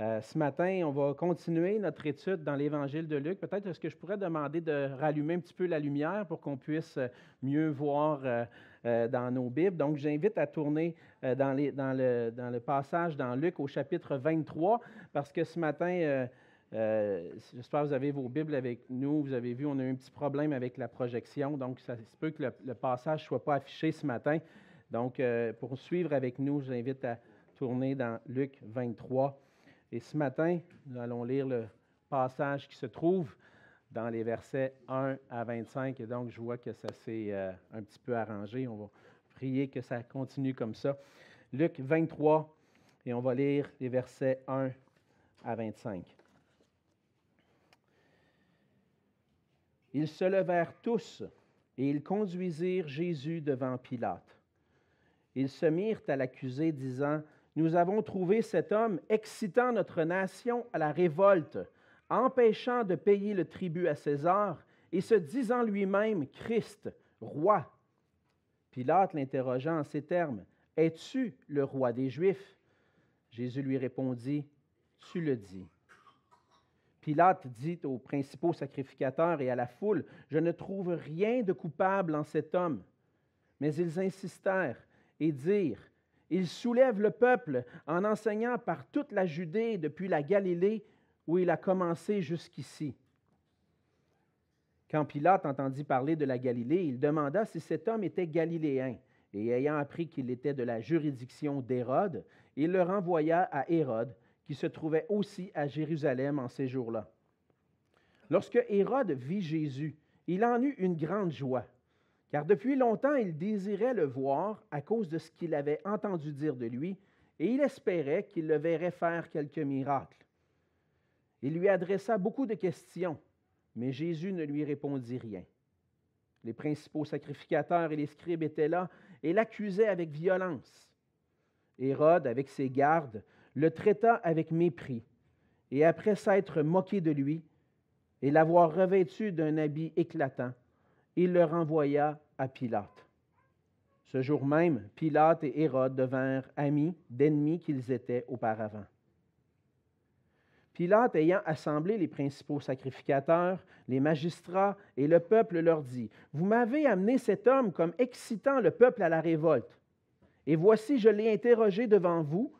Euh, ce matin, on va continuer notre étude dans l'Évangile de Luc. Peut-être est-ce que je pourrais demander de rallumer un petit peu la lumière pour qu'on puisse mieux voir euh, dans nos Bibles. Donc, j'invite à tourner dans, le, le, passage dans Luc au chapitre 23, parce que ce matin, j'espère que vous avez vos Bibles avec nous. Vous avez vu, on a eu un petit problème avec la projection, donc ça se peut que le, passage ne soit pas affiché ce matin. Donc, pour suivre avec nous, j'invite à tourner dans Luc 23. Et ce matin, nous allons lire le passage qui se trouve dans les versets 1 à 25. Et donc, je vois que ça s'est euh, un petit peu arrangé. On va prier que ça continue comme ça. Luc 23, et on va lire les versets 1 à 25. Ils se levèrent tous et ils conduisirent Jésus devant Pilate. Ils se mirent à l'accuser, disant, nous avons trouvé cet homme excitant notre nation à la révolte, empêchant de payer le tribut à César et se disant lui-même Christ, roi. Pilate l'interrogea en ces termes, Es-tu le roi des Juifs? Jésus lui répondit, Tu le dis. Pilate dit aux principaux sacrificateurs et à la foule, Je ne trouve rien de coupable en cet homme. Mais ils insistèrent et dirent, il soulève le peuple en enseignant par toute la Judée depuis la Galilée où il a commencé jusqu'ici. Quand Pilate entendit parler de la Galilée, il demanda si cet homme était galiléen. Et ayant appris qu'il était de la juridiction d'Hérode, il le renvoya à Hérode, qui se trouvait aussi à Jérusalem en ces jours-là. Lorsque Hérode vit Jésus, il en eut une grande joie car depuis longtemps il désirait le voir à cause de ce qu'il avait entendu dire de lui, et il espérait qu'il le verrait faire quelques miracles. Il lui adressa beaucoup de questions, mais Jésus ne lui répondit rien. Les principaux sacrificateurs et les scribes étaient là et l'accusaient avec violence. Hérode, avec ses gardes, le traita avec mépris, et après s'être moqué de lui et l'avoir revêtu d'un habit éclatant, il le renvoya à Pilate. Ce jour même, Pilate et Hérode devinrent amis d'ennemis qu'ils étaient auparavant. Pilate, ayant assemblé les principaux sacrificateurs, les magistrats et le peuple, leur dit, Vous m'avez amené cet homme comme excitant le peuple à la révolte. Et voici, je l'ai interrogé devant vous,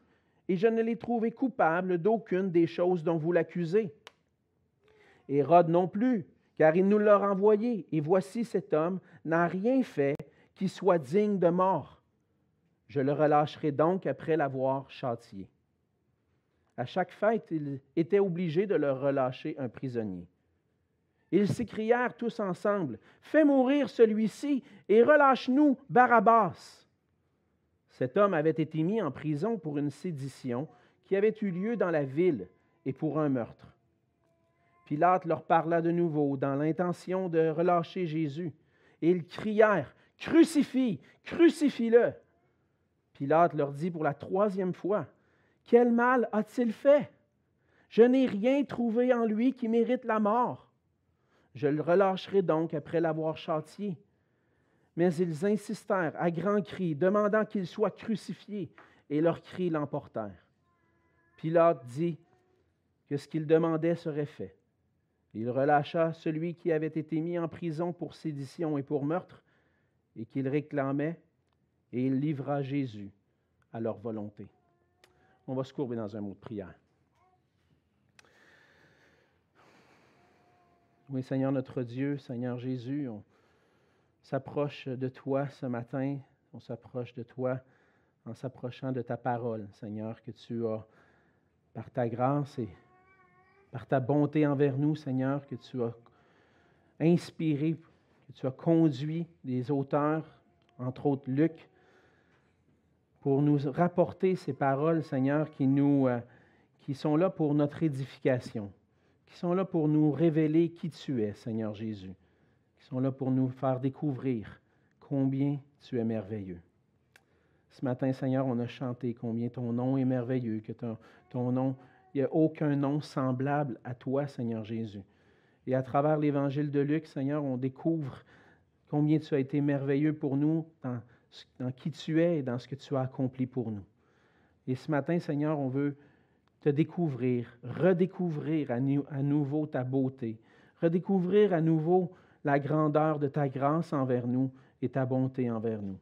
et je ne l'ai trouvé coupable d'aucune des choses dont vous l'accusez. Hérode non plus, car il nous l'a renvoyé, et voici cet homme n'a rien fait qui soit digne de mort. Je le relâcherai donc après l'avoir châtié. À chaque fête, il était obligé de leur relâcher un prisonnier. Ils s'écrièrent tous ensemble, Fais mourir celui-ci et relâche-nous Barabbas. Cet homme avait été mis en prison pour une sédition qui avait eu lieu dans la ville et pour un meurtre. Pilate leur parla de nouveau dans l'intention de relâcher Jésus. Et ils crièrent, Crucifie, crucifie-le. Pilate leur dit pour la troisième fois, Quel mal a-t-il fait? Je n'ai rien trouvé en lui qui mérite la mort. Je le relâcherai donc après l'avoir châtié. Mais ils insistèrent à grands cris, demandant qu'il soit crucifié, et leurs cris l'emportèrent. Pilate dit que ce qu'ils demandaient serait fait. Il relâcha celui qui avait été mis en prison pour sédition et pour meurtre, et qu'il réclamait, et il livra Jésus à leur volonté. On va se courber dans un mot de prière. Oui, Seigneur notre Dieu, Seigneur Jésus, on s'approche de toi ce matin, on s'approche de toi en s'approchant de ta parole, Seigneur, que tu as, par ta grâce et par ta bonté envers nous, Seigneur, que tu as inspiré, que tu as conduit des auteurs, entre autres Luc, pour nous rapporter ces paroles, Seigneur, qui, nous, euh, qui sont là pour notre édification, qui sont là pour nous révéler qui tu es, Seigneur Jésus, qui sont là pour nous faire découvrir combien tu es merveilleux. Ce matin, Seigneur, on a chanté combien ton nom est merveilleux, que ton, ton nom il n'y a aucun nom semblable à toi, Seigneur Jésus. Et à travers l'évangile de Luc, Seigneur, on découvre combien tu as été merveilleux pour nous dans, qui tu es et dans ce que tu as accompli pour nous. Et ce matin, Seigneur, on veut te découvrir, redécouvrir à, nouveau ta beauté, redécouvrir à nouveau la grandeur de ta grâce envers nous et ta bonté envers nous.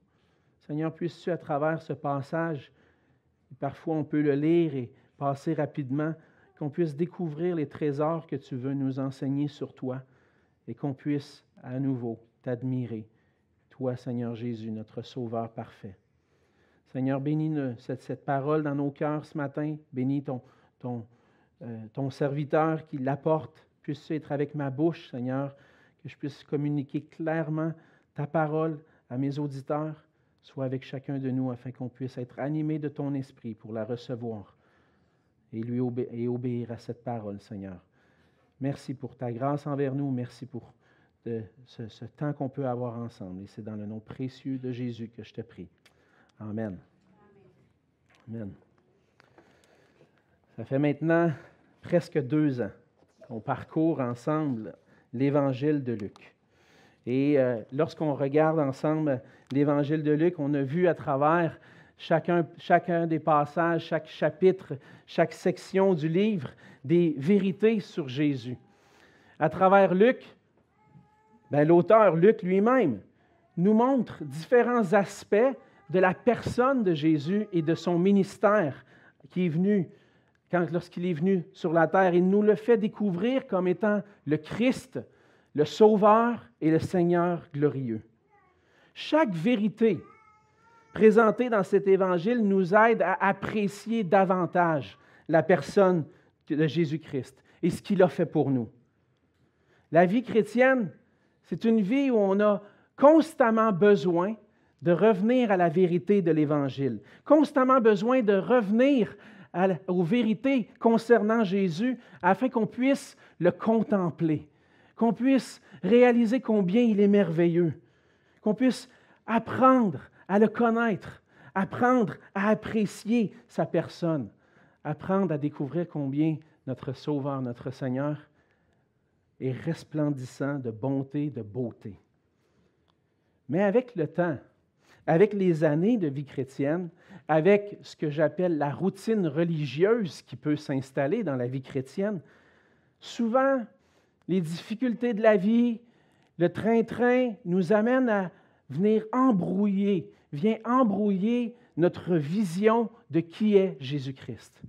Seigneur, puisses-tu, à travers ce passage, parfois on peut le lire et passer rapidement, qu'on puisse découvrir les trésors que tu veux nous enseigner sur toi et qu'on puisse à nouveau t'admirer, toi, Seigneur Jésus, notre Sauveur parfait. Seigneur, bénis cette, parole dans nos cœurs ce matin. Bénis ton, ton, euh, ton serviteur qui l'apporte. Puisse être avec ma bouche, Seigneur, que je puisse communiquer clairement ta parole à mes auditeurs. Sois avec chacun de nous afin qu'on puisse être animé de ton esprit pour la recevoir et, lui obéir à cette parole, Seigneur. Merci pour ta grâce envers nous. Merci pour ce, ce temps qu'on peut avoir ensemble. Et c'est dans le nom précieux de Jésus que je te prie. Amen. Amen. Ça fait maintenant presque deux ans qu'on parcourt ensemble l'évangile de Luc. Et euh, lorsqu'on regarde ensemble l'évangile de Luc, on a vu à travers chacun, des passages, chaque chapitre, chaque section du livre, des vérités sur Jésus. À travers Luc, ben, l'auteur Luc lui-même nous montre différents aspects de la personne de Jésus et de son ministère qui est venu lorsqu'il est venu sur la terre. Il nous le fait découvrir comme étant le Christ, le Sauveur et le Seigneur glorieux. Chaque vérité présentée dans cet évangile nous aide à apprécier davantage la personne de Jésus-Christ et ce qu'il a fait pour nous. La vie chrétienne, c'est une vie où on a constamment besoin de revenir à la vérité de l'Évangile, constamment besoin de revenir aux vérités concernant Jésus afin qu'on puisse le contempler, qu'on puisse réaliser combien il est merveilleux, qu'on puisse apprendre à le connaître, apprendre à apprécier sa personne, apprendre à découvrir combien notre Sauveur, notre Seigneur est resplendissant de bonté, de beauté. Mais avec le temps, avec les années de vie chrétienne, avec ce que j'appelle la routine religieuse qui peut s'installer dans la vie chrétienne, souvent les difficultés de la vie, le train-train nous amènent à venir embrouiller, vient embrouiller notre vision de qui est Jésus-Christ.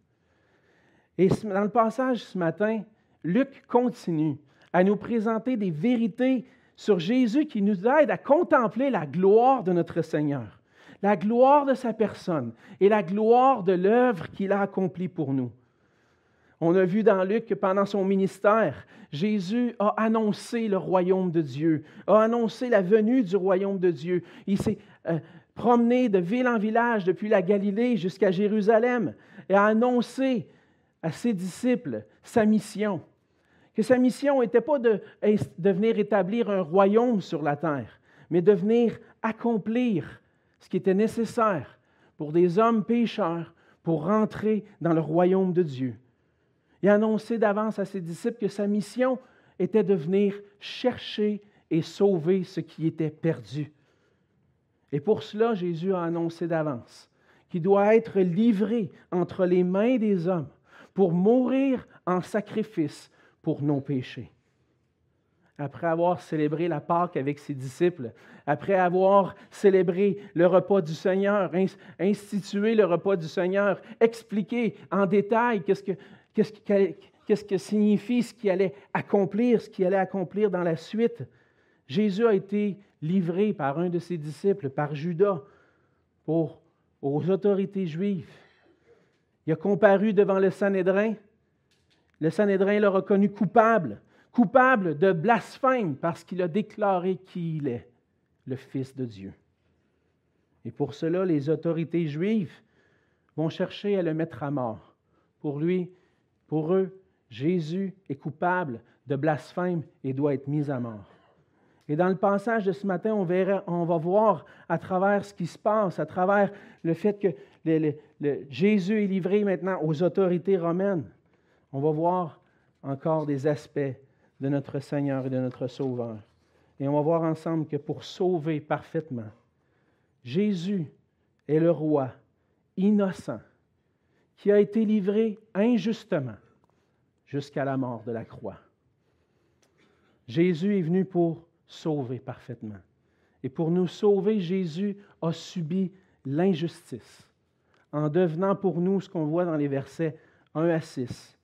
Et dans le passage ce matin, Luc continue à nous présenter des vérités sur Jésus qui nous aide à contempler la gloire de notre Seigneur, la gloire de sa personne et la gloire de l'œuvre qu'il a accomplie pour nous. On a vu dans Luc que pendant son ministère, Jésus a annoncé le royaume de Dieu, a annoncé la venue du royaume de Dieu. Il s'est euh, promené de ville en village depuis la Galilée jusqu'à Jérusalem et a annoncé à ses disciples sa mission que sa mission n'était pas de, venir établir un royaume sur la terre, mais de venir accomplir ce qui était nécessaire pour des hommes pécheurs pour rentrer dans le royaume de Dieu. Il a annoncé d'avance à ses disciples que sa mission était de venir chercher et sauver ce qui était perdu. Et pour cela, Jésus a annoncé d'avance qu'il doit être livré entre les mains des hommes pour mourir en sacrifice pour nos péchés. Après avoir célébré la Pâque avec ses disciples, après avoir célébré le repas du Seigneur, institué le repas du Seigneur, expliqué en détail qu'est-ce que, qu'est-ce que signifie ce qui allait accomplir, ce qui allait accomplir dans la suite, Jésus a été livré par un de ses disciples, par Judas, aux autorités juives. Il a comparu devant le Sanhédrin le Sanhédrin l'a reconnu coupable, coupable de blasphème parce qu'il a déclaré qui il est, le Fils de Dieu. Et pour cela, les autorités juives vont chercher à le mettre à mort. Pour lui, pour eux, Jésus est coupable de blasphème et doit être mis à mort. Et dans le passage de ce matin, on, verra, on va voir à travers ce qui se passe, à travers le fait que Jésus est livré maintenant aux autorités romaines on va voir encore des aspects de notre Seigneur et de notre Sauveur. Et on va voir ensemble que pour sauver parfaitement, Jésus est le roi innocent qui a été livré injustement jusqu'à la mort de la croix. Jésus est venu pour sauver parfaitement. Et pour nous sauver, Jésus a subi l'injustice en devenant pour nous ce qu'on voit dans les versets 1 à 6.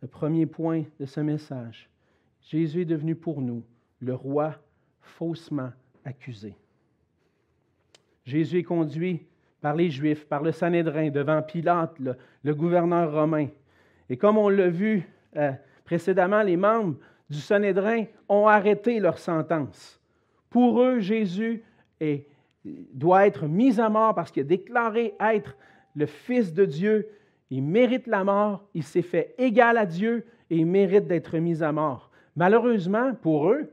Le premier point de ce message. Jésus est devenu pour nous le roi faussement accusé. Jésus est conduit par les Juifs, par le Sanhédrin, devant Pilate, le, gouverneur romain. Et comme on l'a vu euh, précédemment, les membres du Sanhédrin ont arrêté leur sentence. Pour eux, Jésus doit être mis à mort parce qu'il a déclaré être le Fils de Dieu. Il mérite la mort, il s'est fait égal à Dieu et il mérite d'être mis à mort. Malheureusement, pour eux,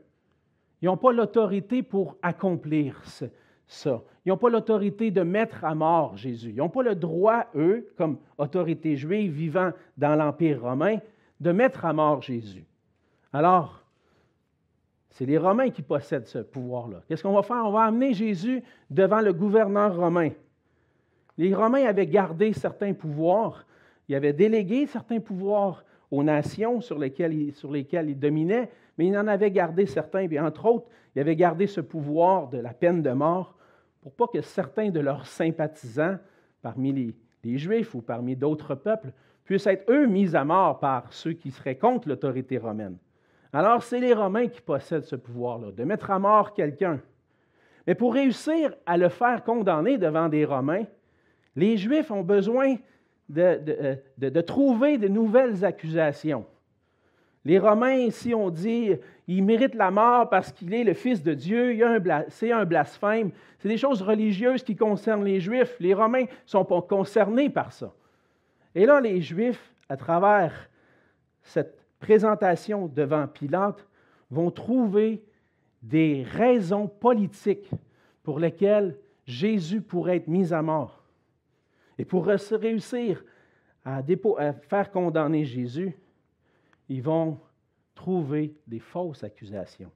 ils n'ont pas l'autorité pour accomplir ça. Ils n'ont pas l'autorité de mettre à mort Jésus. Ils n'ont pas le droit, eux, comme autorité juive vivant dans l'Empire romain, de mettre à mort Jésus. Alors, c'est les Romains qui possèdent ce pouvoir-là. Qu'est-ce qu'on va faire? On va amener Jésus devant le gouverneur romain. Les Romains avaient gardé certains pouvoirs, ils avaient délégué certains pouvoirs aux nations sur lesquelles ils, dominaient, mais ils en avaient gardé certains. Et entre autres, ils avaient gardé ce pouvoir de la peine de mort pour pas que certains de leurs sympathisants, parmi les Juifs ou parmi d'autres peuples, puissent être eux mis à mort par ceux qui seraient contre l'autorité romaine. Alors, c'est les Romains qui possèdent ce pouvoir-là, de mettre à mort quelqu'un. Mais pour réussir à le faire condamner devant des Romains, les Juifs ont besoin de, de, trouver de nouvelles accusations. Les Romains, ici, ont dit il mérite la mort parce qu'il est le Fils de Dieu, c'est un blasphème. C'est des choses religieuses qui concernent les Juifs. Les Romains ne sont pas concernés par ça. Et là, les Juifs, à travers cette présentation devant Pilate, vont trouver des raisons politiques pour lesquelles Jésus pourrait être mis à mort. Et pour réussir à, à faire condamner Jésus, ils vont trouver des fausses accusations.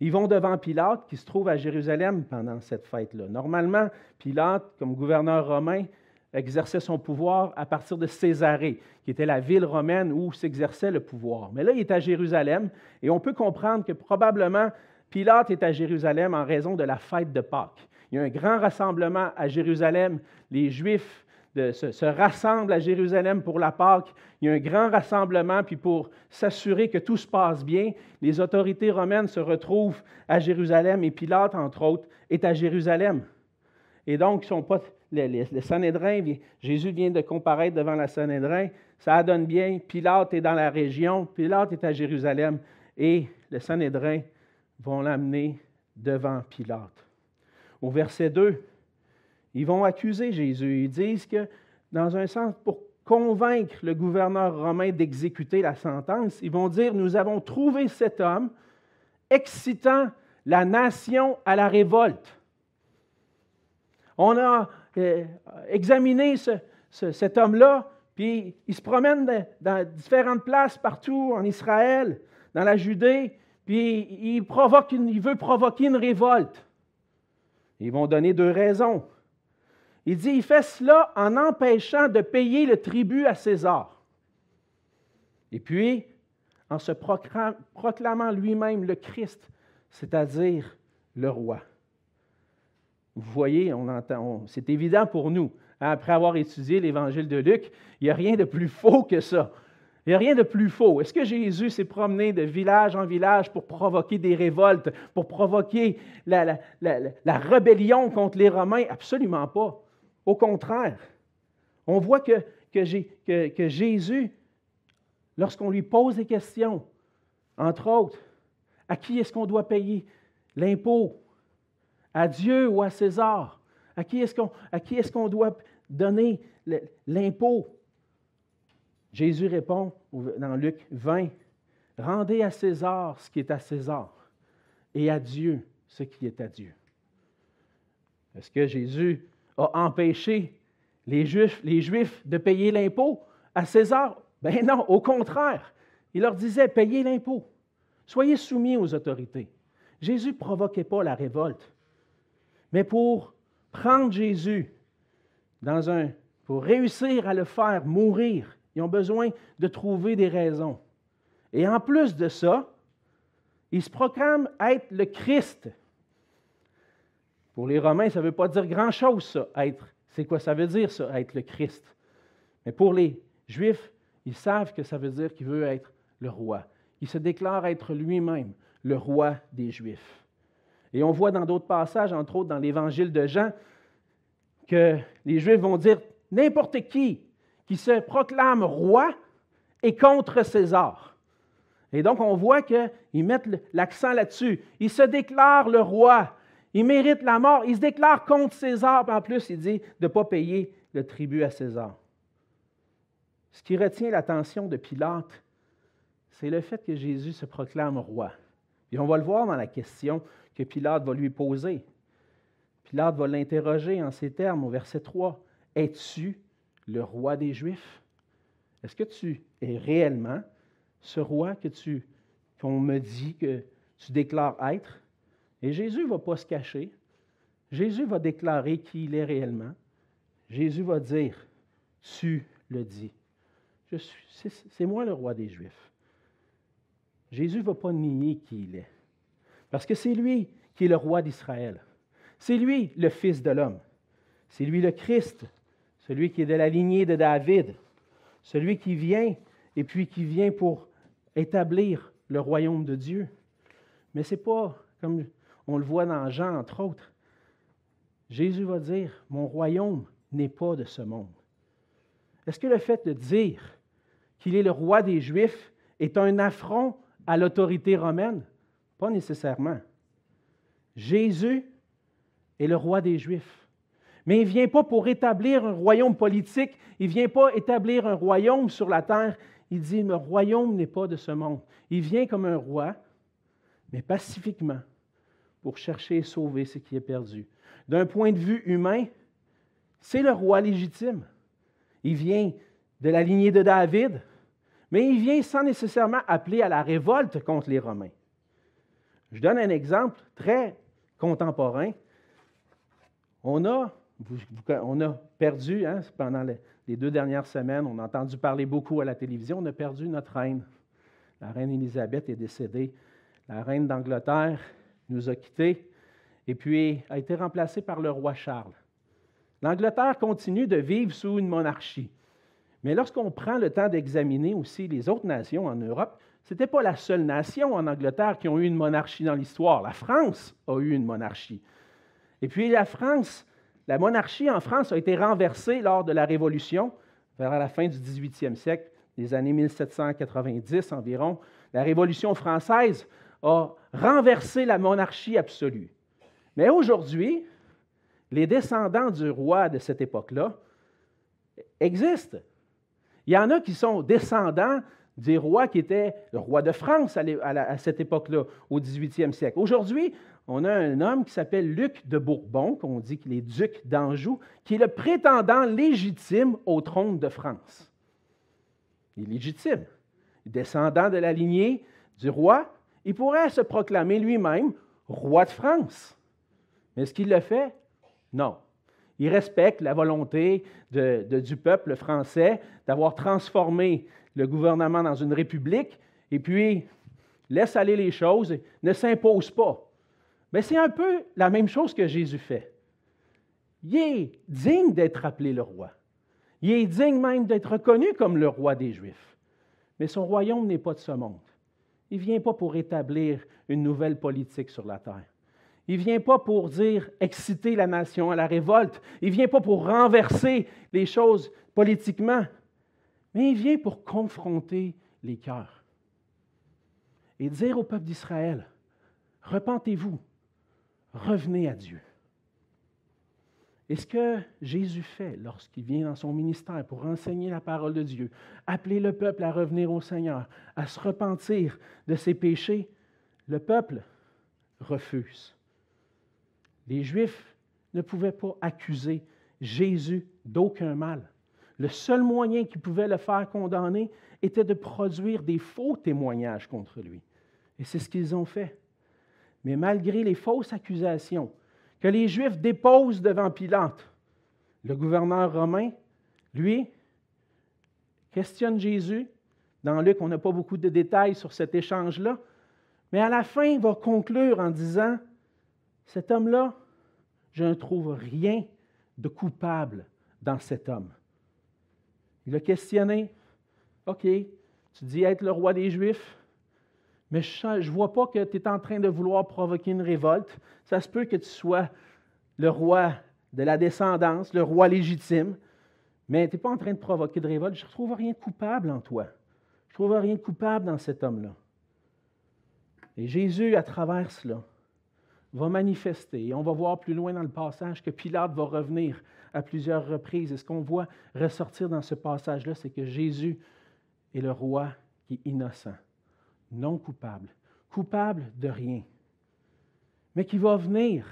Ils vont devant Pilate, qui se trouve à Jérusalem pendant cette fête-là. Normalement, Pilate, comme gouverneur romain, exerçait son pouvoir à partir de Césarée, qui était la ville romaine où s'exerçait le pouvoir. Mais là, il est à Jérusalem, et on peut comprendre que probablement Pilate est à Jérusalem en raison de la fête de Pâques. Il y a un grand rassemblement à Jérusalem. Les Juifs de, se, rassemblent à Jérusalem pour la Pâque. Il y a un grand rassemblement, puis pour s'assurer que tout se passe bien, les autorités romaines se retrouvent à Jérusalem et Pilate, entre autres, est à Jérusalem. Et donc, ils sont pas, les, Sanhédrin, Jésus vient de comparaître devant la Sanhédrin, ça donne bien, Pilate est dans la région, Pilate est à Jérusalem, et les Sanhédrin vont l'amener devant Pilate. Au verset 2, ils vont accuser Jésus. Ils disent que, dans un sens, pour convaincre le gouverneur romain d'exécuter la sentence, ils vont dire, nous avons trouvé cet homme excitant la nation à la révolte. On a euh, examiné cet homme-là, puis il se promène dans différentes places partout en Israël, dans la Judée, puis il, il veut provoquer une révolte. Ils vont donner deux raisons. Il dit, il fait cela en empêchant de payer le tribut à César. Et puis, en se proclamant lui-même le Christ, c'est-à-dire le roi. Vous voyez, on c'est évident pour nous. Après avoir étudié l'évangile de Luc, il n'y a rien de plus faux que ça. Il n'y a rien de plus faux. Est-ce que Jésus s'est promené de village en village pour provoquer des révoltes, pour provoquer la, rébellion contre les Romains? Absolument pas. Au contraire, on voit que Jésus, lorsqu'on lui pose des questions, entre autres, à qui est-ce qu'on doit payer l'impôt? À Dieu ou à César? À qui est-ce qu'on doit donner l'impôt? Jésus répond dans Luc 20, Rendez à César ce qui est à César et à Dieu ce qui est à Dieu. Est-ce que Jésus a empêché les Juifs, les Juifs de payer l'impôt à César? Ben non, au contraire. Il leur disait, payez l'impôt. Soyez soumis aux autorités. Jésus ne provoquait pas la révolte. Mais pour prendre Jésus dans un, pour réussir à le faire mourir, ils ont besoin de trouver des raisons. Et en plus de ça, ils se proclament être le Christ. Pour les Romains, ça ne veut pas dire grand-chose, ça, être. C'est quoi ça veut dire, ça, être le Christ? Mais pour les Juifs, ils savent que ça veut dire qu'il veut être le roi. Il se déclare être lui-même le roi des Juifs. Et on voit dans d'autres passages, entre autres dans l'évangile de Jean, que les Juifs vont dire n'importe qui qui se proclame roi est contre César. Et donc, on voit qu'ils mettent l'accent là-dessus. Il se déclare le roi. Il mérite la mort. Il se déclare contre César. en plus, il dit de ne pas payer le tribut à César. Ce qui retient l'attention de Pilate, c'est le fait que Jésus se proclame roi. Et on va le voir dans la question Pilate va lui poser. Pilate va l'interroger en ces termes au verset 3. Es-tu le roi des Juifs? Est-ce que tu es réellement ce roi que tu qu'on me dit que tu déclares être? Et Jésus ne va pas se cacher. Jésus va déclarer qui il est réellement. Jésus va dire, tu le dis. C'est moi le roi des Juifs. Jésus ne va pas nier qui il est. Parce que c'est lui qui est le roi d'Israël. C'est lui le Fils de l'homme. C'est lui le Christ, celui qui est de la lignée de David, celui qui vient et puis qui vient pour établir le royaume de Dieu. Mais ce n'est pas comme on le voit dans Jean, entre autres. Jésus va dire, mon royaume n'est pas de ce monde. Est-ce que le fait de dire qu'il est le roi des Juifs est un affront à l'autorité romaine? Pas nécessairement. Jésus est le roi des Juifs. Mais il ne vient pas pour établir un royaume politique, il ne vient pas établir un royaume sur la terre. Il dit, le royaume n'est pas de ce monde. Il vient comme un roi, mais pacifiquement, pour chercher et sauver ce qui est perdu. D'un point de vue humain, c'est le roi légitime. Il vient de la lignée de David, mais il vient sans nécessairement appeler à la révolte contre les Romains. Je donne un exemple très contemporain. On a, perdu, hein, pendant les deux dernières semaines, on a entendu parler beaucoup à la télévision, on a perdu notre reine. La reine Élisabeth est décédée. La reine d'Angleterre nous a quittés et puis a été remplacée par le roi Charles. L'Angleterre continue de vivre sous une monarchie. Mais lorsqu'on prend le temps d'examiner aussi les autres nations en Europe, ce n'était pas la seule nation en Angleterre qui a eu une monarchie dans l'histoire. La France a eu une monarchie. Et puis la France, la monarchie en France a été renversée lors de la Révolution, vers la fin du 18e siècle, les années 1790 environ. La Révolution française a renversé la monarchie absolue. Mais aujourd'hui, les descendants du roi de cette époque-là existent. Il y en a qui sont descendants des rois qui étaient le roi de France à, cette époque-là, au 18e siècle. Aujourd'hui, on a un homme qui s'appelle Luc de Bourbon, qu'on dit qu'il est duc d'Anjou, qui est le prétendant légitime au trône de France. Il est légitime. Descendant de la lignée du roi, il pourrait se proclamer lui-même roi de France. Mais est-ce qu'il le fait? Non. Il respecte la volonté du peuple français d'avoir transformé le gouvernement dans une république et puis laisse aller les choses, ne s'impose pas. Mais c'est un peu la même chose que Jésus fait. Il est digne d'être appelé le roi. Il est digne même d'être reconnu comme le roi des Juifs. Mais son royaume n'est pas de ce monde. Il ne vient pas pour établir une nouvelle politique sur la terre. Il ne vient pas pour dire exciter la nation à la révolte. Il ne vient pas pour renverser les choses politiquement. Mais il vient pour confronter les cœurs et dire au peuple d'Israël, repentez-vous, revenez à Dieu. Et ce que Jésus fait lorsqu'il vient dans son ministère pour enseigner la parole de Dieu, appeler le peuple à revenir au Seigneur, à se repentir de ses péchés, le peuple refuse. Les Juifs ne pouvaient pas accuser Jésus d'aucun mal. Le seul moyen qu'ils pouvaient le faire condamner était de produire des faux témoignages contre lui. Et c'est ce qu'ils ont fait. Mais malgré les fausses accusations que les Juifs déposent devant Pilate, le gouverneur romain Lui questionne Jésus. Dans Luc, on n'a pas beaucoup de détails sur cet échange-là. Mais à la fin, il va conclure en disant, cet homme-là, je ne trouve rien de coupable dans cet homme. Il a questionné, OK, tu dis être le roi des Juifs, mais je ne vois pas que tu es en train de vouloir provoquer une révolte. Ça se peut que tu sois le roi de la descendance, le roi légitime, mais tu n'es pas en train de provoquer de révolte. Je ne trouve rien de coupable en toi. Je ne trouve rien de coupable dans cet homme-là. Et Jésus, à travers cela, va manifester. Et on va voir plus loin dans le passage que Pilate va revenir à plusieurs reprises. Et ce qu'on voit ressortir dans ce passage-là, c'est que Jésus est le roi qui est innocent, non coupable, coupable de rien, mais qui va venir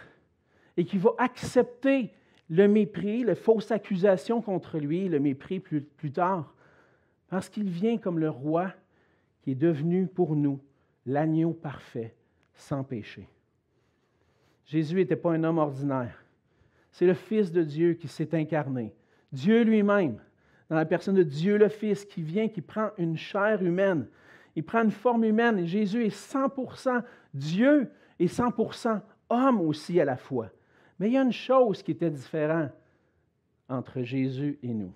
et qui va accepter le mépris, les fausses accusations contre lui, le mépris plus, plus tard, parce qu'il vient comme le roi qui est devenu pour nous l'agneau parfait, sans péché. Jésus n'était pas un homme ordinaire. C'est le Fils de Dieu qui s'est incarné. Dieu lui-même, dans la personne de Dieu le Fils, qui vient, qui prend une chair humaine. Il prend une forme humaine Jésus est 100% Dieu et 100% homme aussi à la fois. Mais il y a une chose qui était différente entre Jésus et nous.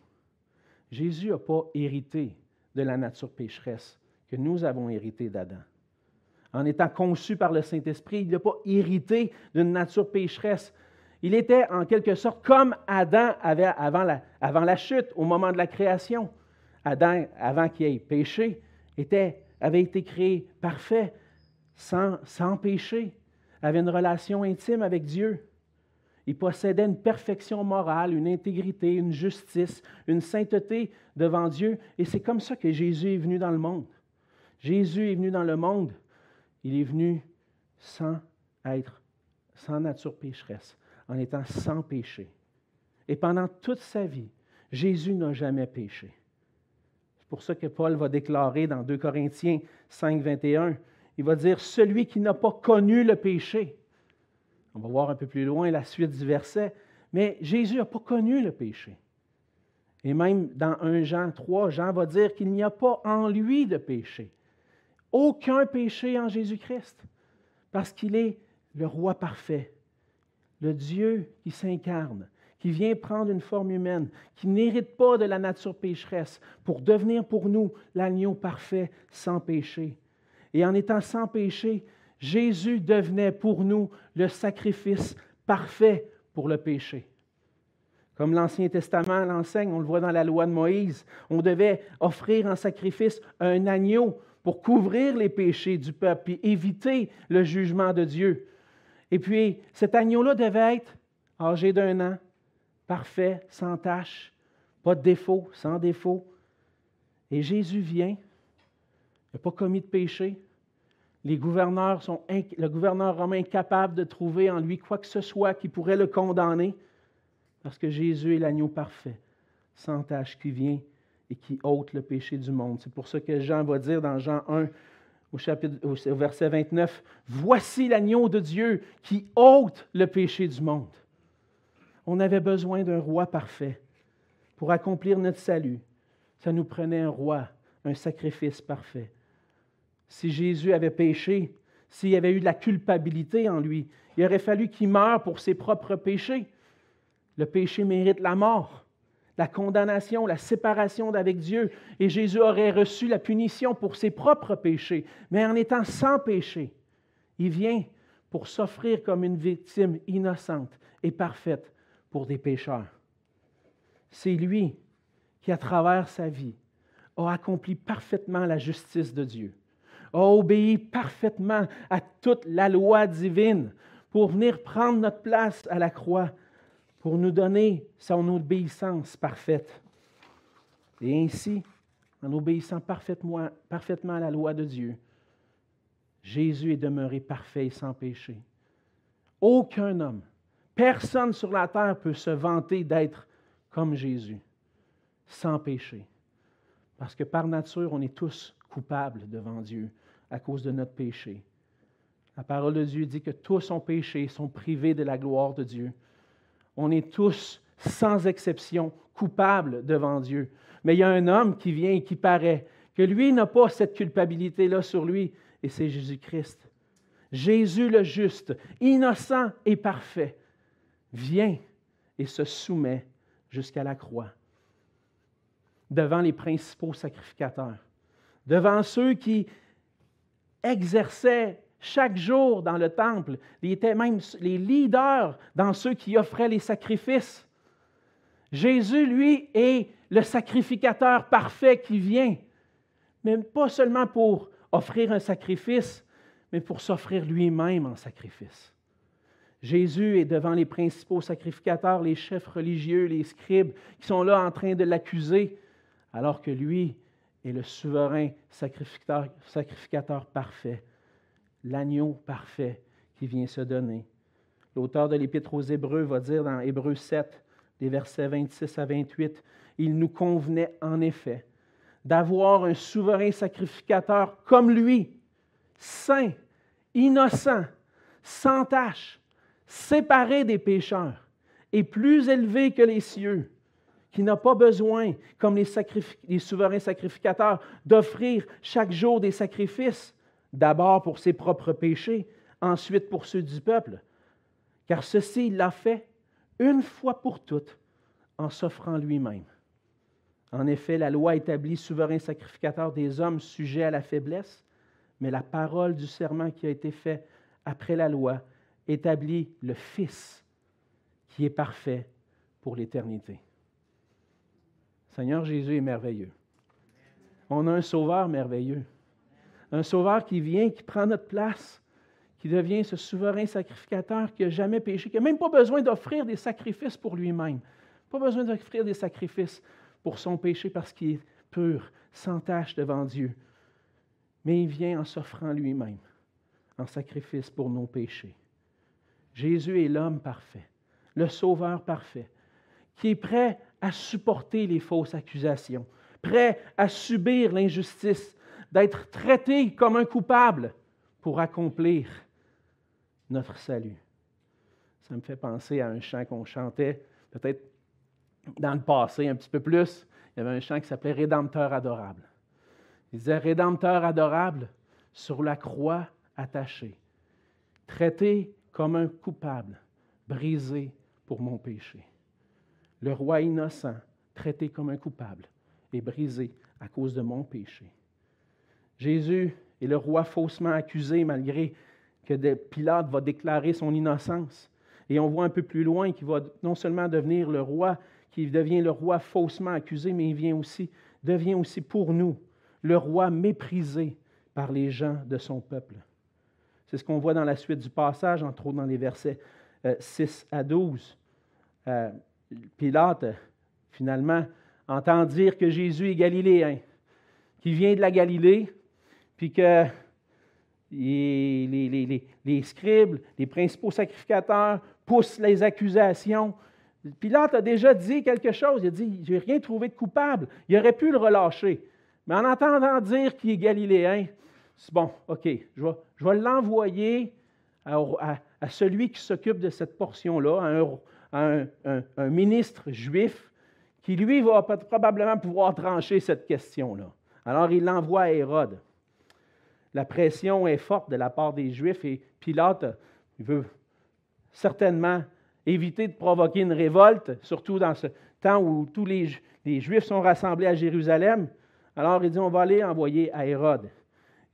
Jésus n'a pas hérité de la nature pécheresse que nous avons hérité d'Adam en étant conçu par le Saint-Esprit. Il n'a pas hérité d'une nature pécheresse. Il était en quelque sorte comme Adam avait avant la, avant la chute, au moment de la création. Adam, avant qu'il ait péché, était, avait été créé parfait, sans, sans péché, avait une relation intime avec Dieu. Il possédait une perfection morale, une intégrité, une justice, une sainteté devant Dieu. Et c'est comme ça que Jésus est venu dans le monde. Jésus est venu dans le monde il est venu sans être, sans nature pécheresse, en étant sans péché. Et pendant toute sa vie, Jésus n'a jamais péché. C'est pour ça que Paul va déclarer dans 2 Corinthiens 5, 21, il va dire, celui qui n'a pas connu le péché. On va voir un peu plus loin la suite du verset, mais Jésus n'a pas connu le péché. Et même dans 1 Jean 3, Jean va dire qu'il n'y a pas en lui de péché aucun péché en Jésus-Christ, parce qu'il est le roi parfait, le Dieu qui s'incarne, qui vient prendre une forme humaine, qui n'hérite pas de la nature pécheresse pour devenir pour nous l'agneau parfait sans péché. Et en étant sans péché, Jésus devenait pour nous le sacrifice parfait pour le péché. Comme l'Ancien Testament l'enseigne, on le voit dans la loi de Moïse, on devait offrir en sacrifice un agneau pour couvrir les péchés du peuple et éviter le jugement de Dieu. Et puis, cet agneau-là devait être âgé d'un an, parfait, sans tache, pas de défaut, sans défaut. Et Jésus vient, il n'a pas commis de péché. Les gouverneurs sont, le gouverneur romain est incapable de trouver en lui quoi que ce soit qui pourrait le condamner, parce que Jésus est l'agneau parfait, sans tache, qui vient et qui ôte le péché du monde. C'est pour ça que Jean va dire dans Jean 1, au, verset 29, Voici l'agneau de Dieu qui ôte le péché du monde. On avait besoin d'un roi parfait pour accomplir notre salut. Ça nous prenait un roi, un sacrifice parfait. Si Jésus avait péché, s'il y avait eu de la culpabilité en lui, il aurait fallu qu'il meure pour ses propres péchés. Le péché mérite la mort la condamnation, la séparation d'avec Dieu, et Jésus aurait reçu la punition pour ses propres péchés. Mais en étant sans péché, il vient pour s'offrir comme une victime innocente et parfaite pour des pécheurs. C'est lui qui, à travers sa vie, a accompli parfaitement la justice de Dieu, a obéi parfaitement à toute la loi divine pour venir prendre notre place à la croix pour nous donner son obéissance parfaite. Et ainsi, en obéissant parfaitement, à la loi de Dieu, Jésus est demeuré parfait et sans péché. Aucun homme, personne sur la terre peut se vanter d'être comme Jésus, sans péché. Parce que par nature, on est tous coupables devant Dieu à cause de notre péché. La parole de Dieu dit que tous ont péché, sont privés de la gloire de Dieu. On est tous sans exception, coupable devant Dieu. Mais il y a un homme qui vient et qui paraît que lui n'a pas cette culpabilité-là sur lui, et c'est Jésus-Christ. Jésus le juste, innocent et parfait, vient et se soumet jusqu'à la croix, devant les principaux sacrificateurs, devant ceux qui exerçaient chaque jour dans le temple, ils étaient même les leaders dans ceux qui offraient les sacrifices. Jésus, lui, est le sacrificateur parfait qui vient, mais pas seulement pour offrir un sacrifice, mais pour s'offrir lui-même en sacrifice. Jésus est devant les principaux sacrificateurs, les chefs religieux, les scribes, qui sont là en train de l'accuser, alors que lui est le souverain sacrificateur, sacrificateur parfait, l'agneau parfait qui vient se donner. L'auteur de l'Épître aux Hébreux va dire dans Hébreux 7, les versets 26 à 28, Il nous convenait en effet d'avoir un souverain sacrificateur comme lui, saint, innocent, sans tache, séparé des pécheurs et plus élevé que les cieux, qui n'a pas besoin, comme les souverains sacrificateurs, d'offrir chaque jour des sacrifices, d'abord pour ses propres péchés, ensuite pour ceux du peuple. Car ceci, il l'a fait une fois pour toutes en s'offrant lui-même. En effet, la loi établit souverain sacrificateur des hommes sujets à la faiblesse, mais la parole du serment qui a été fait après la loi établit le Fils qui est parfait pour l'éternité. Seigneur Jésus est merveilleux. On a un sauveur merveilleux. Un sauveur qui vient, qui prend notre place, qui devient ce souverain sacrificateur qui n'a jamais péché, qui n'a même pas besoin d'offrir des sacrifices pour lui-même. Pas besoin d'offrir des sacrifices pour son péché parce qu'il est pur, sans tache devant Dieu. Mais il vient en s'offrant lui-même, en sacrifice pour nos péchés. Jésus est l'homme parfait, le sauveur parfait, qui est prêt à supporter les fausses accusations, prêt à subir l'injustice, d'être traité comme un coupable pour accomplir notre salut. Ça me fait penser à un chant qu'on chantait, peut-être dans le passé un petit peu plus. Il y avait un chant qui s'appelait Rédempteur adorable. Il disait Rédempteur adorable, sur la croix attaché, traité comme un coupable, brisé pour mon péché. Le roi innocent, traité comme un coupable et brisé à cause de mon péché. Jésus est le roi faussement accusé malgré que Pilate va déclarer son innocence. Et on voit un peu plus loin qu'il va non seulement devenir le roi, qui devient le roi faussement accusé, mais il vient aussi, devient aussi pour nous le roi méprisé par les gens de son peuple. C'est ce qu'on voit dans la suite du passage, entre autres dans les versets 6 euh, à 12. Euh, Pilate, finalement, entend dire que Jésus est galiléen, qu'il vient de la Galilée, puis que les, scribes, les principaux sacrificateurs poussent les accusations. Pilate a déjà dit quelque chose. Il a dit Je n'ai rien trouvé de coupable. Il aurait pu le relâcher. Mais en entendant dire qu'il est galiléen, c'est bon, OK, je vais, je vais l'envoyer à, celui qui s'occupe de cette portion-là, à, un, ministre juif, qui lui va probablement pouvoir trancher cette question-là. Alors il l'envoie à Hérode. La pression est forte de la part des Juifs et Pilate il veut certainement éviter de provoquer une révolte, surtout dans ce temps où tous les, Juifs sont rassemblés à Jérusalem. Alors il dit, on va aller envoyer à Hérode.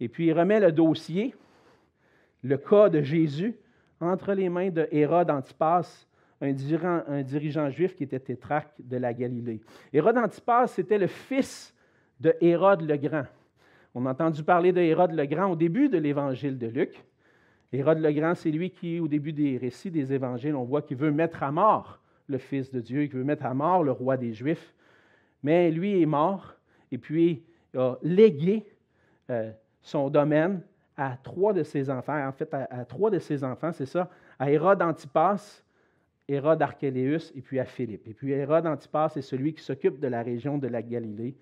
Et puis il remet le dossier, le cas de Jésus, entre les mains de Hérode Antipas, un dirigeant, un dirigeant juif qui était tétrarque de la Galilée. Hérode Antipas, c'était le fils de Hérode le Grand. On a entendu parler de Hérode le Grand au début de l'évangile de Luc. Hérode le Grand, c'est lui qui, au début des récits des évangiles, on voit qu'il veut mettre à mort le Fils de Dieu, qu'il veut mettre à mort le roi des Juifs. Mais lui est mort et puis il a légué euh, son domaine à trois de ses enfants, en fait à, trois de ses enfants, c'est ça, à Hérode Antipas, Hérode Archéléus et puis à Philippe. Et puis Hérode Antipas est celui qui s'occupe de la région de la Galilée.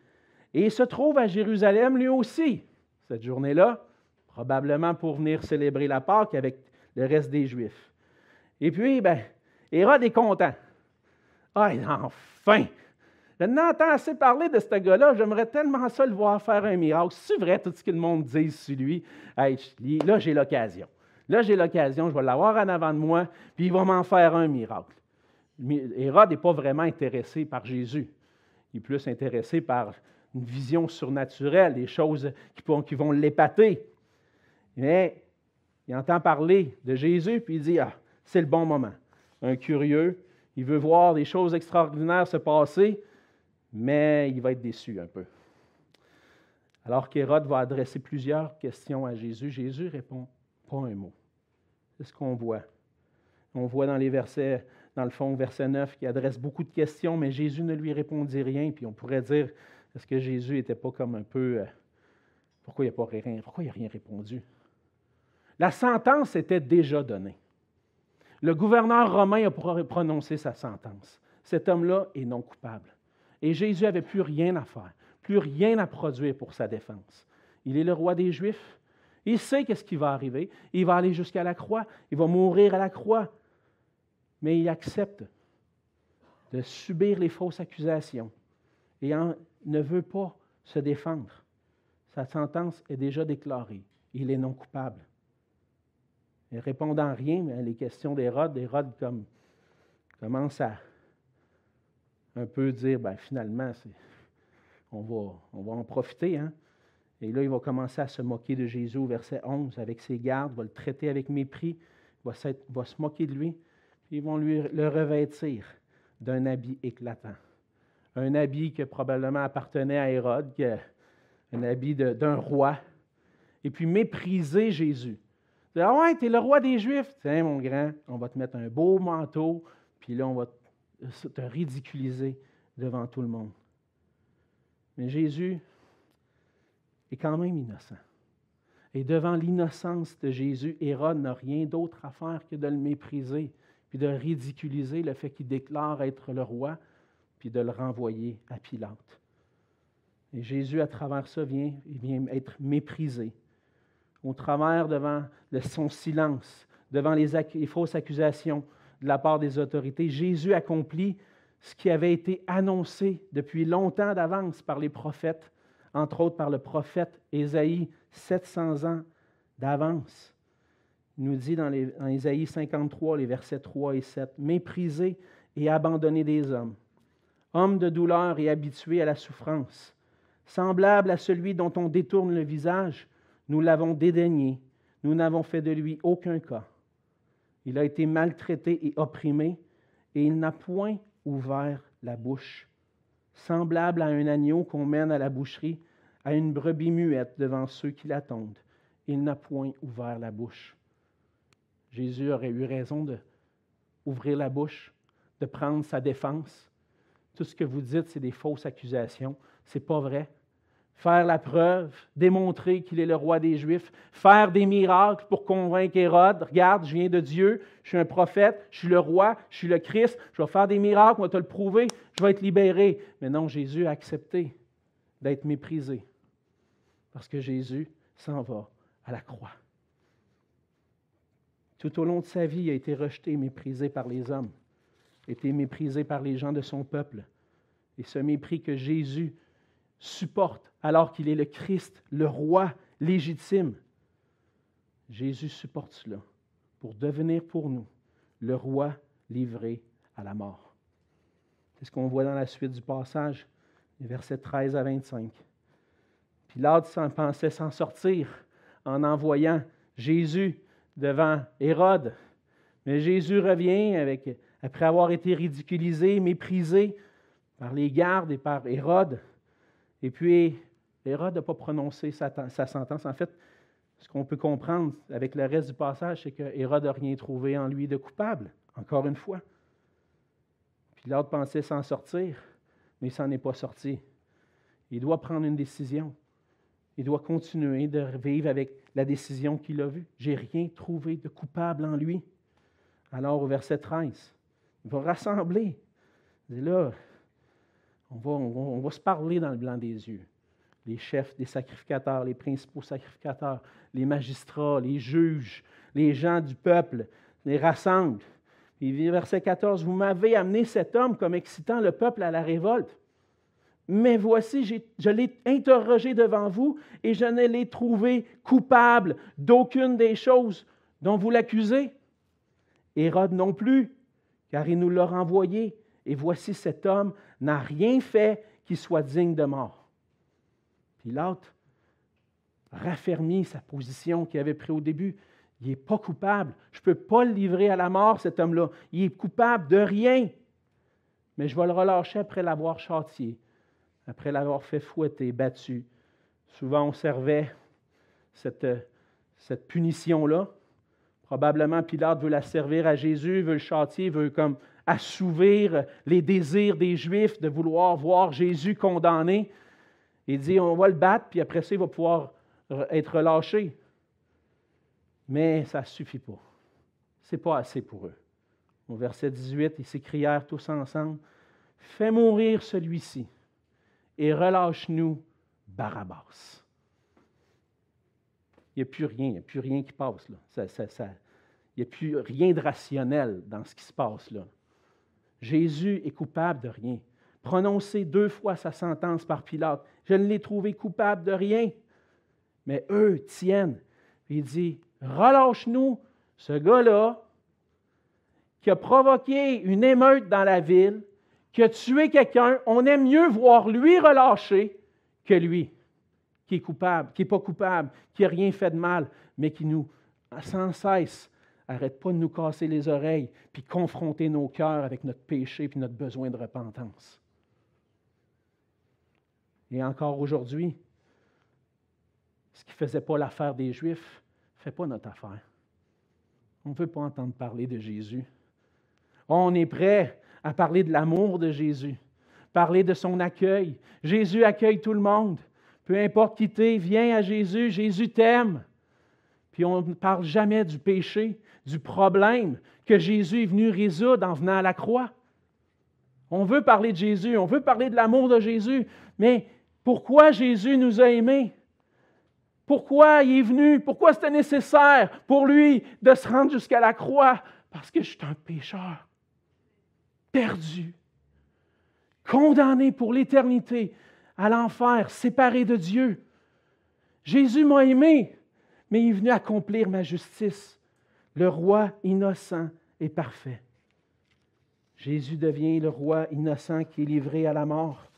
Et il se trouve à Jérusalem lui aussi, cette journée-là, probablement pour venir célébrer la Pâque avec le reste des Juifs. Et puis, ben, Hérode est content. Ah, enfin! Je n'entends assez parler de ce gars-là, j'aimerais tellement ça le voir faire un miracle. C'est vrai tout ce que le monde dit sur lui. là, j'ai l'occasion. Là, j'ai l'occasion, je vais l'avoir en avant de moi, puis il va m'en faire un miracle. Hérode n'est pas vraiment intéressé par Jésus. Il est plus intéressé par une vision surnaturelle, des choses qui, vont l'épater. Mais il entend parler de Jésus, puis il dit Ah, c'est le bon moment. Un curieux, il veut voir des choses extraordinaires se passer, mais il va être déçu un peu. Alors qu'Hérode va adresser plusieurs questions à Jésus, Jésus répond pas un mot. C'est ce qu'on voit. On voit dans les versets, dans le fond, verset 9, qui adresse beaucoup de questions, mais Jésus ne lui répondit rien. Puis on pourrait dire, est-ce que Jésus n'était pas comme un peu. Euh, pourquoi il n'a pas rien, pourquoi il rien répondu? La sentence était déjà donnée. Le gouverneur romain a prononcé sa sentence. Cet homme-là est non coupable. Et Jésus n'avait plus rien à faire, plus rien à produire pour sa défense. Il est le roi des Juifs. Il sait qu'est-ce qui va arriver. Il va aller jusqu'à la croix. Il va mourir à la croix. Mais il accepte de subir les fausses accusations et ne veut pas se défendre. Sa sentence est déjà déclarée. Il est non coupable. Et répondant rien à les questions d'Hérode, Hérode comme, commence à un peu dire, ben, finalement, on va, on va en profiter. Hein? Et là, il va commencer à se moquer de Jésus verset 11 avec ses gardes, va le traiter avec mépris, va, va se moquer de lui, puis ils vont lui le revêtir d'un habit éclatant un habit qui probablement appartenait à Hérode, un habit d'un roi, et puis mépriser Jésus. Ah ouais, tu es le roi des Juifs. Tiens, mon grand, on va te mettre un beau manteau, puis là, on va te ridiculiser devant tout le monde. Mais Jésus est quand même innocent. Et devant l'innocence de Jésus, Hérode n'a rien d'autre à faire que de le mépriser, puis de ridiculiser le fait qu'il déclare être le roi, puis de le renvoyer à Pilate. Et Jésus, à travers ça, vient, il vient être méprisé. Au travers devant son silence, devant les, fausses accusations de la part des autorités, Jésus accomplit ce qui avait été annoncé depuis longtemps d'avance par les prophètes, entre autres par le prophète Ésaïe, 700 ans d'avance. Il nous dit dans, les, Ésaïe 53, les versets 3 et 7, Méprisé et abandonné des hommes, homme de douleur et habitué à la souffrance. Semblable à celui dont on détourne le visage, nous l'avons dédaigné, nous n'avons fait de lui aucun cas. Il a été maltraité et opprimé, et il n'a point ouvert la bouche. Semblable à un agneau qu'on mène à la boucherie, à une brebis muette devant ceux qui l'attendent. Il n'a point ouvert la bouche. Jésus aurait eu raison de ouvrir la bouche, de prendre sa défense, tout ce que vous dites, c'est des fausses accusations. Ce n'est pas vrai. Faire la preuve, démontrer qu'il est le roi des Juifs, faire des miracles pour convaincre Hérode. Regarde, je viens de Dieu, je suis un prophète, je suis le roi, je suis le Christ, je vais faire des miracles, on va te le prouver, je vais être libéré. Mais non, Jésus a accepté d'être méprisé parce que Jésus s'en va à la croix. Tout au long de sa vie, il a été rejeté, méprisé par les hommes été méprisé par les gens de son peuple. Et ce mépris que Jésus supporte alors qu'il est le Christ, le roi légitime, Jésus supporte cela pour devenir pour nous le roi livré à la mort. C'est ce qu'on voit dans la suite du passage, les versets 13 à 25. Pilate pensait s'en sortir en envoyant Jésus devant Hérode. Mais Jésus revient avec après avoir été ridiculisé, méprisé par les gardes et par Hérode. Et puis, Hérode n'a pas prononcé sa, sentence. En fait, ce qu'on peut comprendre avec le reste du passage, c'est que Hérode n'a rien trouvé en lui de coupable, encore une fois. Puis l'autre pensait s'en sortir, mais il s'en est pas sorti. Il doit prendre une décision. Il doit continuer de vivre avec la décision qu'il a vue. J'ai rien trouvé de coupable en lui. Alors, au verset 13, il va rassembler. Et là, on va, se parler dans le blanc des yeux. Les chefs des sacrificateurs, les principaux sacrificateurs, les magistrats, les juges, les gens du peuple, les rassemble. Puis verset 14, vous m'avez amené cet homme comme excitant le peuple à la révolte. Mais voici, je l'ai interrogé devant vous et je ne l'ai trouvé coupable d'aucune des choses dont vous l'accusez. Hérode non plus, car il nous l'a renvoyé. Et voici cet homme n'a rien fait qui soit digne de mort. Pilate raffermit sa position qu'il avait prise au début. Il n'est pas coupable. Je ne peux pas le livrer à la mort, cet homme-là. Il est coupable de rien. Mais je vais le relâcher après l'avoir châtié, après l'avoir fait fouetter, battu. Souvent, on servait cette, cette punition-là. Probablement, Pilate veut la servir à Jésus, veut le châtier, veut comme assouvir les désirs des Juifs de vouloir voir Jésus condamné. Il dit, on va le battre, puis après ça, il va pouvoir être relâché. Mais ça ne suffit pas. Ce n'est pas assez pour eux. Au verset 18, ils s'écrièrent tous ensemble, Fais mourir celui-ci et relâche-nous Barabbas. Il n'y a plus rien, il n'y a plus rien qui passe là. il n'y a plus rien de rationnel dans ce qui se passe là. Jésus est coupable de rien. Prononcé deux fois sa sentence par Pilate, je ne l'ai trouvé coupable de rien. Mais eux tiennent. Il dit, relâche-nous ce gars-là qui a provoqué une émeute dans la ville, qui a tué quelqu'un. On aime mieux voir lui relâché que lui, qui est coupable, qui n'est pas coupable, qui n'a rien fait de mal, mais qui nous, sans cesse, arrête pas de nous casser les oreilles, puis confronter nos cœurs avec notre péché puis notre besoin de repentance. Et encore aujourd'hui, ce qui ne faisait pas l'affaire des Juifs ne fait pas notre affaire. On ne veut pas entendre parler de Jésus. On est prêt à parler de l'amour de Jésus, parler de son accueil. Jésus accueille tout le monde. Peu importe qui t'es, viens à Jésus, Jésus t'aime. Puis on ne parle jamais du péché, du problème que Jésus est venu résoudre en venant à la croix. On veut parler de Jésus, on veut parler de l'amour de Jésus, mais pourquoi Jésus nous a aimés? Pourquoi il est venu? Pourquoi c'était nécessaire pour lui de se rendre jusqu'à la croix? Parce que je suis un pécheur, perdu, condamné pour l'éternité à l'enfer, séparé de Dieu. Jésus m'a aimé, mais il est venu accomplir ma justice, le roi innocent et parfait. Jésus devient le roi innocent qui est livré à la mort.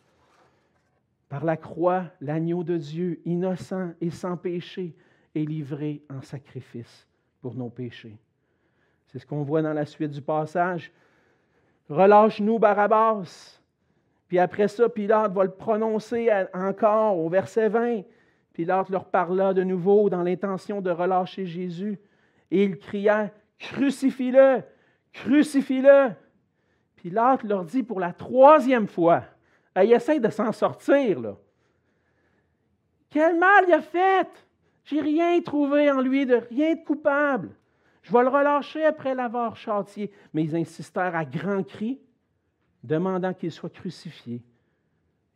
Par la croix, l'agneau de Dieu, innocent et sans péché, est livré en sacrifice pour nos péchés. C'est ce qu'on voit dans la suite du passage. Relâche-nous, Barabbas. Puis après ça, Pilate va le prononcer encore au verset 20. Pilate leur parla de nouveau dans l'intention de relâcher Jésus. Et il cria Crucifie-le Crucifie-le Pilate leur dit pour la troisième fois il essaie de s'en sortir. Là. Quel mal il a fait? J'ai rien trouvé en lui de rien de coupable. Je vais le relâcher après l'avoir châtié. Mais ils insistèrent à grands cris, demandant qu'il soit crucifié.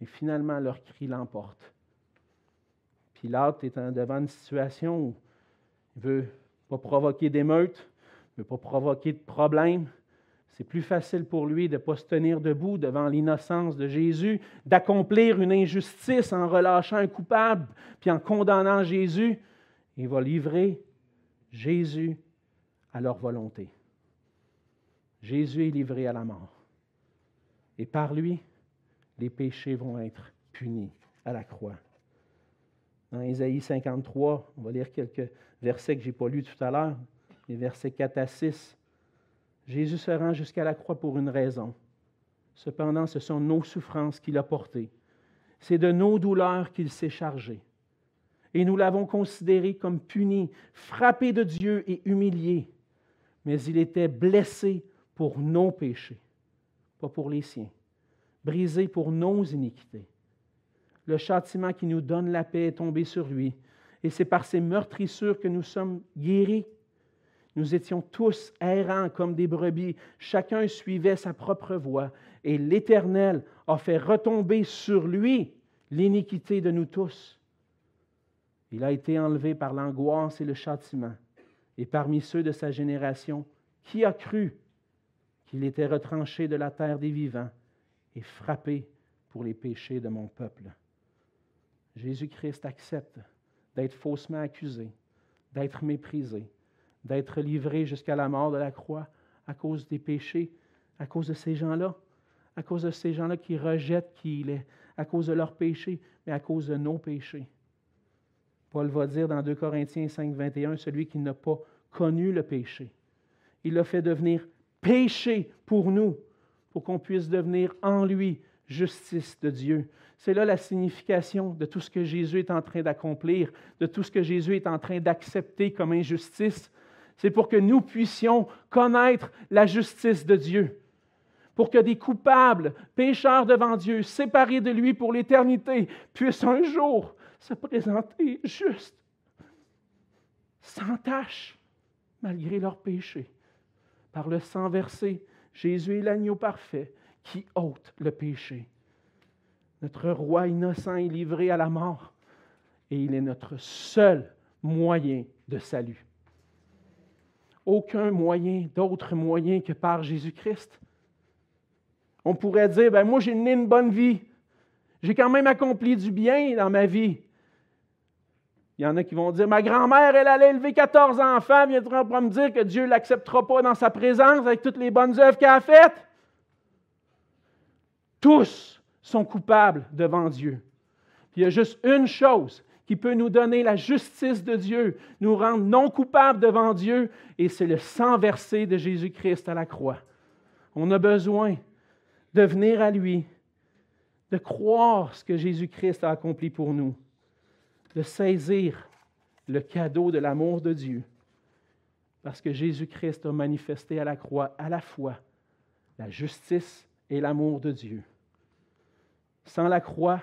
Et finalement, leur cri l'emporte. Pilate est devant une situation où il ne veut pas provoquer d'émeute, il ne veut pas provoquer de problème. C'est plus facile pour lui de ne pas se tenir debout devant l'innocence de Jésus, d'accomplir une injustice en relâchant un coupable, puis en condamnant Jésus. Il va livrer Jésus à leur volonté. Jésus est livré à la mort. Et par lui, les péchés vont être punis à la croix. Dans Isaïe 53, on va lire quelques versets que je n'ai pas lus tout à l'heure, les versets 4 à 6. Jésus se rend jusqu'à la croix pour une raison. Cependant, ce sont nos souffrances qu'il a portées. C'est de nos douleurs qu'il s'est chargé. Et nous l'avons considéré comme puni, frappé de Dieu et humilié. Mais il était blessé pour nos péchés, pas pour les siens, brisé pour nos iniquités. Le châtiment qui nous donne la paix est tombé sur lui, et c'est par ses meurtrissures que nous sommes guéris. Nous étions tous errants comme des brebis, chacun suivait sa propre voie, et l'Éternel a fait retomber sur lui l'iniquité de nous tous. Il a été enlevé par l'angoisse et le châtiment. Et parmi ceux de sa génération, qui a cru qu'il était retranché de la terre des vivants et frappé pour les péchés de mon peuple. Jésus-Christ accepte d'être faussement accusé, d'être méprisé, d'être livré jusqu'à la mort de la croix à cause des péchés, à cause de ces gens-là, à cause de ces gens-là qui rejettent qui il est, à cause de leurs péchés, mais à cause de nos péchés. Paul va dire dans 2 Corinthiens 5, 21, celui qui n'a pas connu le péché, il l'a fait devenir péché pour nous, pour qu'on puisse devenir en lui justice de Dieu. C'est là la signification de tout ce que Jésus est en train d'accomplir, de tout ce que Jésus est en train d'accepter comme injustice. C'est pour que nous puissions connaître la justice de Dieu, pour que des coupables, pécheurs devant Dieu, séparés de lui pour l'éternité, puissent un jour se présenter juste, sans tache, malgré leurs péchés. Par le sang versé, Jésus est l'agneau parfait qui ôte le péché. Notre roi innocent est livré à la mort et il est notre seul moyen de salut. Aucun moyen, d'autre moyen que par Jésus-Christ. On pourrait dire, ben moi j'ai une bonne vie, j'ai quand même accompli du bien dans ma vie. Il y en a qui vont dire, ma grand-mère, elle allait élever 14 enfants, viendra pour me dire que Dieu ne l'acceptera pas dans sa présence avec toutes les bonnes œuvres qu'elle a faites. Tous sont coupables devant Dieu. il y a juste une chose qui peut nous donner la justice de Dieu, nous rendre non coupables devant Dieu, et c'est le sang versé de Jésus-Christ à la croix. On a besoin de venir à lui, de croire ce que Jésus-Christ a accompli pour nous, de saisir le cadeau de l'amour de Dieu, parce que Jésus-Christ a manifesté à la croix à la fois la justice et l'amour de Dieu. Sans la croix,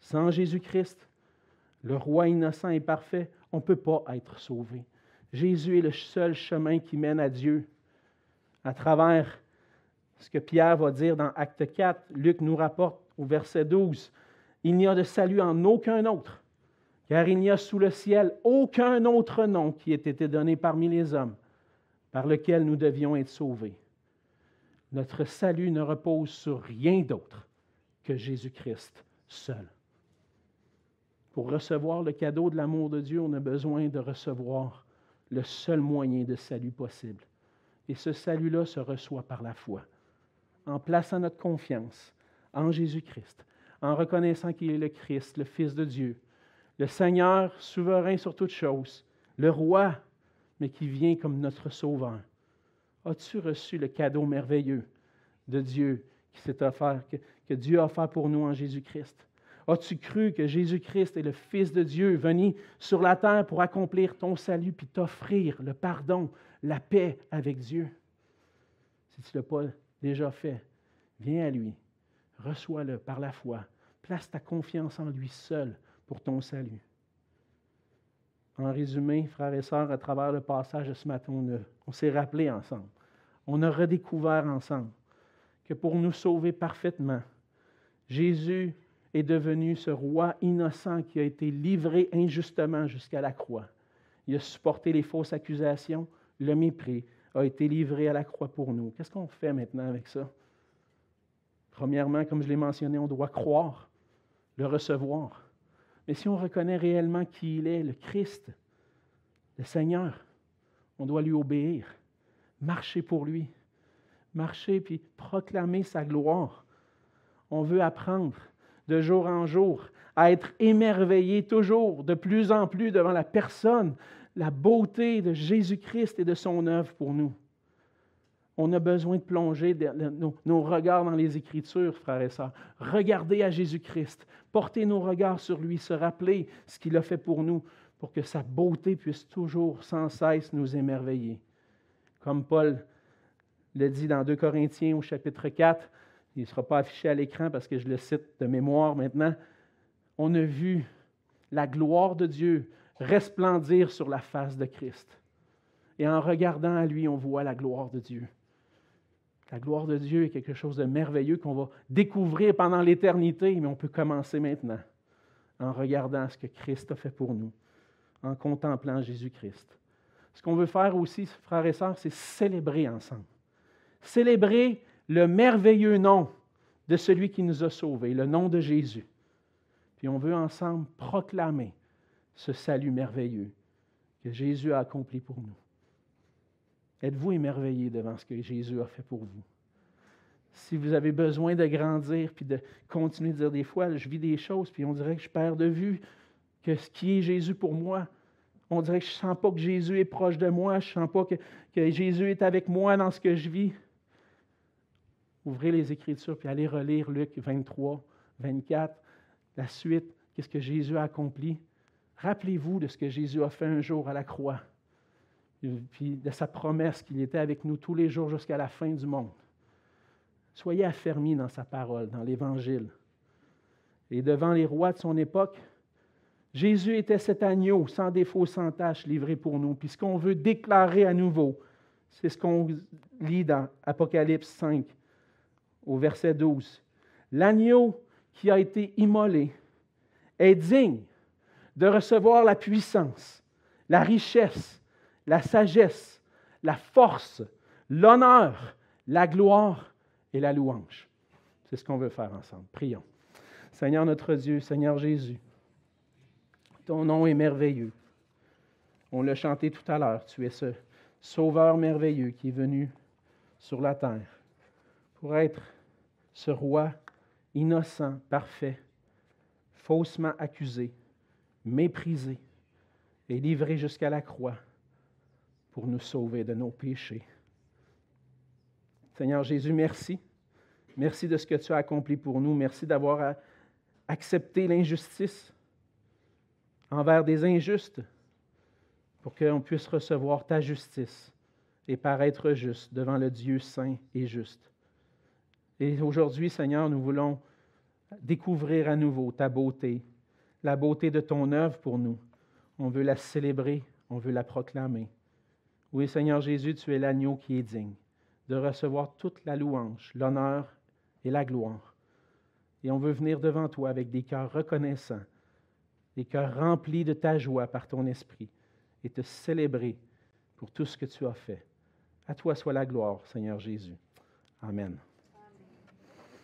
sans Jésus-Christ, le roi innocent et parfait, on ne peut pas être sauvé. Jésus est le seul chemin qui mène à Dieu. À travers ce que Pierre va dire dans Acte 4, Luc nous rapporte au verset 12, il n'y a de salut en aucun autre, car il n'y a sous le ciel aucun autre nom qui ait été donné parmi les hommes par lequel nous devions être sauvés. Notre salut ne repose sur rien d'autre que Jésus-Christ seul. Pour recevoir le cadeau de l'amour de Dieu, on a besoin de recevoir le seul moyen de salut possible. Et ce salut-là se reçoit par la foi, en plaçant notre confiance en Jésus-Christ, en reconnaissant qu'il est le Christ, le Fils de Dieu, le Seigneur souverain sur toutes choses, le roi, mais qui vient comme notre sauveur. As-tu reçu le cadeau merveilleux de Dieu que Dieu a offert pour nous en Jésus-Christ? As-tu cru que Jésus-Christ est le Fils de Dieu venu sur la terre pour accomplir ton salut puis t'offrir le pardon, la paix avec Dieu? Si tu ne l'as pas déjà fait, viens à lui, reçois-le par la foi, place ta confiance en lui seul pour ton salut. En résumé, frères et sœurs, à travers le passage de ce matin, on s'est rappelé ensemble, on a redécouvert ensemble que pour nous sauver parfaitement, Jésus est devenu ce roi innocent qui a été livré injustement jusqu'à la croix. Il a supporté les fausses accusations, le mépris, a été livré à la croix pour nous. Qu'est-ce qu'on fait maintenant avec ça? Premièrement, comme je l'ai mentionné, on doit croire, le recevoir. Mais si on reconnaît réellement qui il est, le Christ, le Seigneur, on doit lui obéir, marcher pour lui, marcher puis proclamer sa gloire. On veut apprendre de jour en jour à être émerveillé toujours de plus en plus devant la personne, la beauté de Jésus-Christ et de son œuvre pour nous. On a besoin de plonger nos, regards dans les Écritures, frères et sœurs. Regarder à Jésus-Christ, porter nos regards sur lui, se rappeler ce qu'il a fait pour nous, pour que sa beauté puisse toujours, sans cesse, nous émerveiller. Comme Paul le dit dans 2 Corinthiens au chapitre 4, il ne sera pas affiché à l'écran parce que je le cite de mémoire maintenant. On a vu la gloire de Dieu resplendir sur la face de Christ. Et en regardant à lui, on voit la gloire de Dieu. La gloire de Dieu est quelque chose de merveilleux qu'on va découvrir pendant l'éternité, mais on peut commencer maintenant en regardant ce que Christ a fait pour nous, en contemplant Jésus-Christ. Ce qu'on veut faire aussi, frères et sœurs, c'est célébrer ensemble. célébrer le merveilleux nom de celui qui nous a sauvés, le nom de Jésus. Puis on veut ensemble proclamer ce salut merveilleux que Jésus a accompli pour nous. Êtes-vous émerveillé devant ce que Jésus a fait pour vous? Si vous avez besoin de grandir puis de continuer de dire des fois, je vis des choses, puis on dirait que je perds de vue que ce qui est Jésus pour moi, on dirait que je ne sens pas que Jésus est proche de moi, je ne sens pas que, que, Jésus est avec moi dans ce que je vis. Ouvrez les Écritures puis allez relire Luc 23, 24, la suite, qu'est-ce que Jésus a accompli. Rappelez-vous de ce que Jésus a fait un jour à la croix, puis de sa promesse qu'il était avec nous tous les jours jusqu'à la fin du monde. Soyez affermis dans sa parole, dans l'Évangile. Et devant les rois de son époque, Jésus était cet agneau sans défaut, sans tâche, livré pour nous. Puis ce qu'on veut déclarer à nouveau, c'est ce qu'on lit dans Apocalypse 5, au verset 12. L'agneau qui a été immolé est digne de recevoir la puissance, la richesse, la sagesse, la force, l'honneur, la gloire et la louange. C'est ce qu'on veut faire ensemble. Prions. Seigneur notre Dieu, Seigneur Jésus, ton nom est merveilleux. On l'a chanté tout à l'heure. Tu es ce Sauveur merveilleux qui est venu sur la terre pour être ce roi innocent, parfait, faussement accusé, méprisé et livré jusqu'à la croix pour nous sauver de nos péchés. Seigneur Jésus, merci. Merci de ce que tu as accompli pour nous. Merci d'avoir accepté l'injustice envers des injustes pour qu'on puisse recevoir ta justice et paraître juste devant le Dieu saint et juste. Et aujourd'hui, Seigneur, nous voulons découvrir à nouveau ta beauté, la beauté de ton œuvre pour nous. On veut la célébrer, on veut la proclamer. Oui, Seigneur Jésus, tu es l'agneau qui est digne de recevoir toute la louange, l'honneur et la gloire. Et on veut venir devant toi avec des cœurs reconnaissants, des cœurs remplis de ta joie par ton esprit et te célébrer pour tout ce que tu as fait. À toi soit la gloire, Seigneur Jésus. Amen.